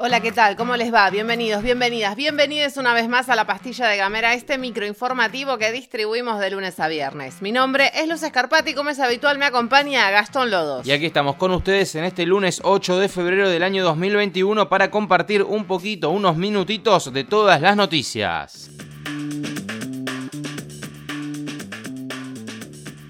Hola, ¿qué tal? ¿Cómo les va? Bienvenidos, bienvenidas, bienvenidos una vez más a la pastilla de Gamera, este microinformativo que distribuimos de lunes a viernes. Mi nombre es Luz Escarpati y como es habitual me acompaña Gastón Lodos. Y aquí estamos con ustedes en este lunes 8 de febrero del año 2021 para compartir un poquito, unos minutitos de todas las noticias.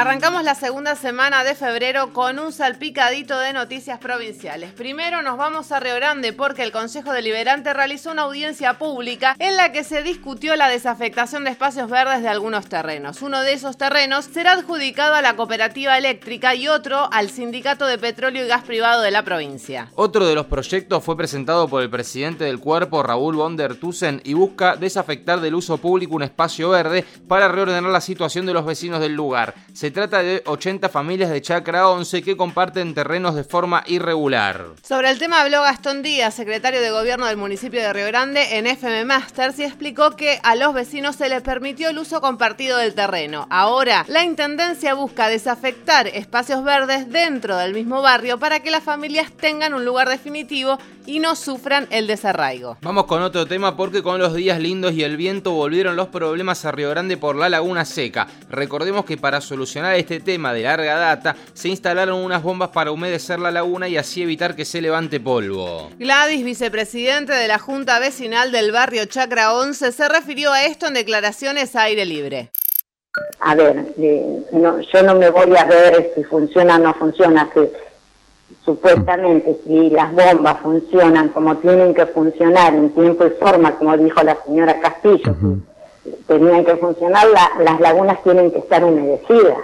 Arrancamos la segunda semana de febrero con un salpicadito de noticias provinciales. Primero nos vamos a Río Grande porque el Consejo Deliberante realizó una audiencia pública en la que se discutió la desafectación de espacios verdes de algunos terrenos. Uno de esos terrenos será adjudicado a la cooperativa eléctrica y otro al Sindicato de Petróleo y Gas Privado de la provincia. Otro de los proyectos fue presentado por el presidente del cuerpo, Raúl von der Tussen, y busca desafectar del uso público un espacio verde para reordenar la situación de los vecinos del lugar. Trata de 80 familias de Chacra 11 que comparten terrenos de forma irregular. Sobre el tema habló Gastón Díaz, secretario de Gobierno del municipio de Río Grande, en FM Masters y explicó que a los vecinos se les permitió el uso compartido del terreno. Ahora, la Intendencia busca desafectar espacios verdes dentro del mismo barrio para que las familias tengan un lugar definitivo y no sufran el desarraigo. Vamos con otro tema porque con los días lindos y el viento volvieron los problemas a Río Grande por la laguna seca. Recordemos que para solucionar este tema de larga data, se instalaron unas bombas para humedecer la laguna y así evitar que se levante polvo. Gladys, vicepresidente de la Junta Vecinal del barrio Chacra 11, se refirió a esto en declaraciones a aire libre. A ver, eh, yo no me voy a ver si funciona o no funciona, que supuestamente si las bombas funcionan como tienen que funcionar en tiempo y forma, como dijo la señora Castillo, tenían que funcionar, las lagunas tienen que estar humedecidas.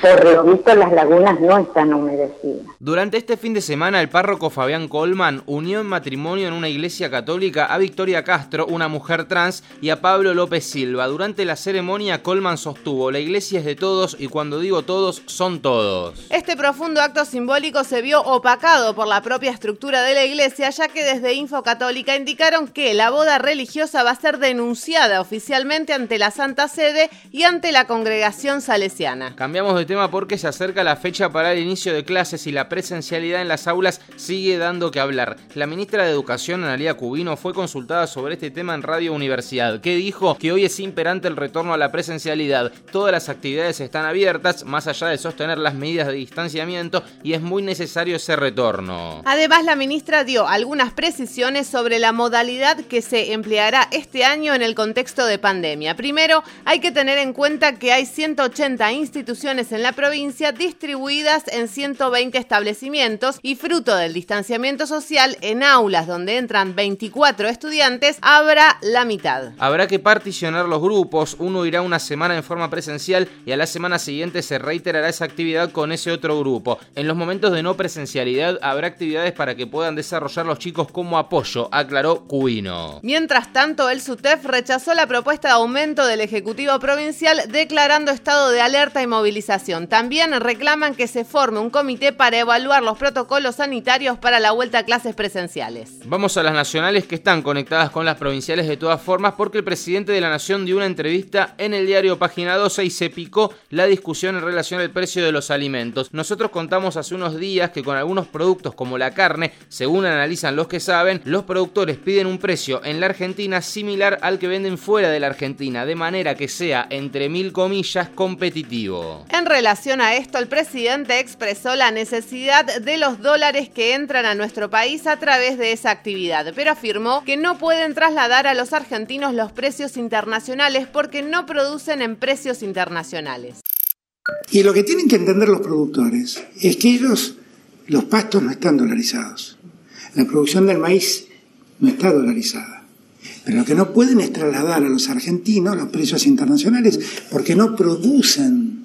Por lo visto las lagunas no están humedecidas. Durante este fin de semana el párroco Fabián Colman unió en matrimonio en una iglesia católica a Victoria Castro, una mujer trans, y a Pablo López Silva. Durante la ceremonia Colman sostuvo, la iglesia es de todos y cuando digo todos, son todos. Este profundo acto simbólico se vio opacado por la propia estructura de la iglesia, ya que desde Info Católica indicaron que la boda religiosa va a ser denunciada oficialmente ante la Santa Sede y ante la congregación salesiana. Cambiamos de tema porque se acerca la fecha para el inicio de clases y la presencialidad en las aulas sigue dando que hablar. La ministra de Educación, Analia Cubino, fue consultada sobre este tema en Radio Universidad, que dijo que hoy es imperante el retorno a la presencialidad. Todas las actividades están abiertas, más allá de sostener las medidas de distanciamiento, y es muy necesario ese retorno. Además, la ministra dio algunas precisiones sobre la modalidad que se empleará este año en el contexto de pandemia. Primero, hay que tener en cuenta que hay 180 instituciones en en la provincia distribuidas en 120 establecimientos y fruto del distanciamiento social en aulas donde entran 24 estudiantes habrá la mitad. Habrá que particionar los grupos, uno irá una semana en forma presencial y a la semana siguiente se reiterará esa actividad con ese otro grupo. En los momentos de no presencialidad habrá actividades para que puedan desarrollar los chicos como apoyo, aclaró Cuino. Mientras tanto, el SUTEF rechazó la propuesta de aumento del Ejecutivo Provincial declarando estado de alerta y movilización. También reclaman que se forme un comité para evaluar los protocolos sanitarios para la vuelta a clases presenciales. Vamos a las nacionales que están conectadas con las provinciales de todas formas porque el presidente de la Nación dio una entrevista en el diario Página 12 y se picó la discusión en relación al precio de los alimentos. Nosotros contamos hace unos días que con algunos productos como la carne, según analizan los que saben, los productores piden un precio en la Argentina similar al que venden fuera de la Argentina, de manera que sea, entre mil comillas, competitivo. En relación a esto, el presidente expresó la necesidad de los dólares que entran a nuestro país a través de esa actividad, pero afirmó que no pueden trasladar a los argentinos los precios internacionales porque no producen en precios internacionales. Y lo que tienen que entender los productores es que ellos, los pastos no están dolarizados. La producción del maíz no está dolarizada. Pero lo que no pueden es trasladar a los argentinos los precios internacionales porque no producen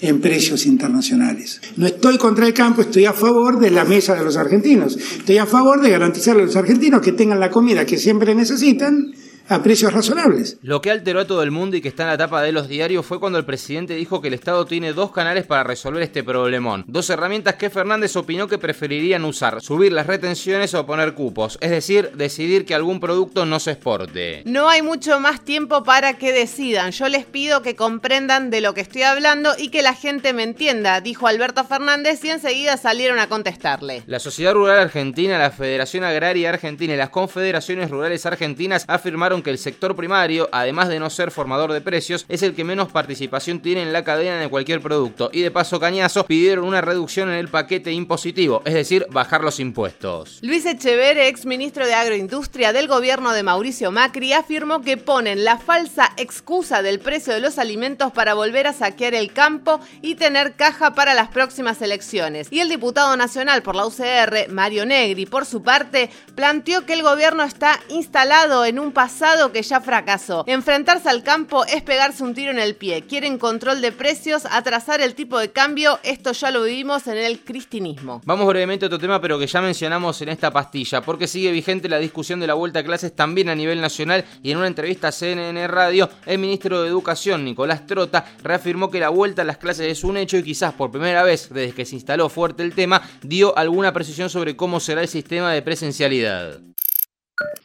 en precios internacionales. No estoy contra el campo, estoy a favor de la mesa de los argentinos. Estoy a favor de garantizarle a los argentinos que tengan la comida que siempre necesitan a precios razonables. Lo que alteró a todo el mundo y que está en la tapa de los diarios fue cuando el presidente dijo que el Estado tiene dos canales para resolver este problemón. Dos herramientas que Fernández opinó que preferirían usar, subir las retenciones o poner cupos, es decir, decidir que algún producto no se exporte. No hay mucho más tiempo para que decidan. Yo les pido que comprendan de lo que estoy hablando y que la gente me entienda, dijo Alberto Fernández y enseguida salieron a contestarle. La Sociedad Rural Argentina, la Federación Agraria Argentina y las Confederaciones Rurales Argentinas afirmaron que el sector primario, además de no ser formador de precios, es el que menos participación tiene en la cadena de cualquier producto. Y de paso cañazo pidieron una reducción en el paquete impositivo, es decir, bajar los impuestos. Luis Echever, ex ministro de Agroindustria del gobierno de Mauricio Macri, afirmó que ponen la falsa excusa del precio de los alimentos para volver a saquear el campo y tener caja para las próximas elecciones. Y el diputado nacional por la UCR, Mario Negri, por su parte, planteó que el gobierno está instalado en un pasado que ya fracasó. Enfrentarse al campo es pegarse un tiro en el pie. Quieren control de precios, atrasar el tipo de cambio. Esto ya lo vivimos en el cristinismo. Vamos brevemente a otro tema, pero que ya mencionamos en esta pastilla, porque sigue vigente la discusión de la vuelta a clases también a nivel nacional y en una entrevista a CNN Radio, el ministro de Educación, Nicolás Trota, reafirmó que la vuelta a las clases es un hecho y quizás por primera vez desde que se instaló fuerte el tema, dio alguna precisión sobre cómo será el sistema de presencialidad.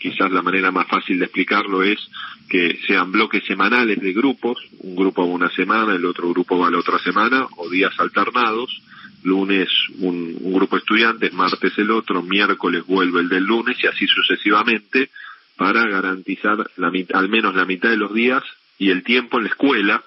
Quizás la manera más fácil de explicarlo es que sean bloques semanales de grupos, un grupo va una semana, el otro grupo va la otra semana, o días alternados, lunes un, grupo de estudiantes, martes el otro, miércoles vuelve el del lunes y así sucesivamente para garantizar la al menos la mitad de los días y el tiempo en la escuela,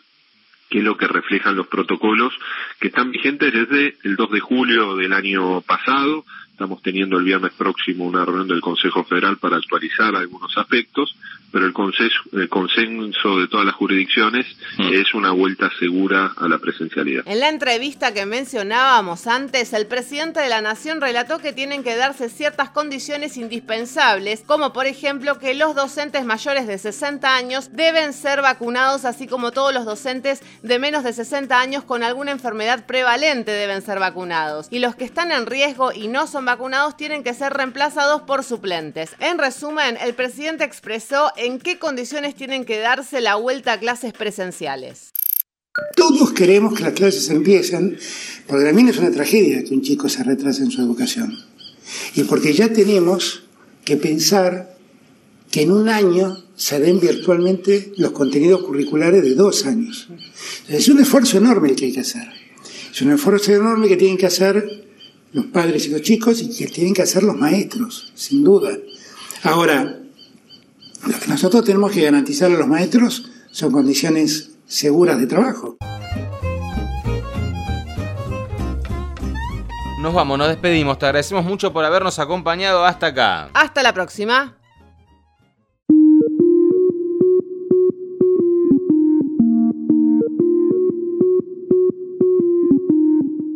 que es lo que reflejan los protocolos que están vigentes desde el 2 de julio del año pasado, Estamos teniendo el viernes próximo una reunión del Consejo Federal para actualizar algunos aspectos pero el consenso, el consenso de todas las jurisdicciones mm. es una vuelta segura a la presencialidad. En la entrevista que mencionábamos antes, el presidente de la Nación relató que tienen que darse ciertas condiciones indispensables, como por ejemplo que los docentes mayores de 60 años deben ser vacunados, así como todos los docentes de menos de 60 años con alguna enfermedad prevalente deben ser vacunados. Y los que están en riesgo y no son vacunados tienen que ser reemplazados por suplentes. En resumen, el presidente expresó en qué condiciones tienen que darse la vuelta a clases presenciales. Todos queremos que las clases empiecen, porque también es una tragedia que un chico se retrase en su educación. Y porque ya tenemos que pensar que en un año se den virtualmente los contenidos curriculares de dos años. Es un esfuerzo enorme el que hay que hacer. Es un esfuerzo enorme que tienen que hacer los padres y los chicos y que tienen que hacer los maestros, sin duda. Ahora, lo que nosotros tenemos que garantizar a los maestros son condiciones seguras de trabajo. Nos vamos, nos despedimos. Te agradecemos mucho por habernos acompañado hasta acá. Hasta la próxima.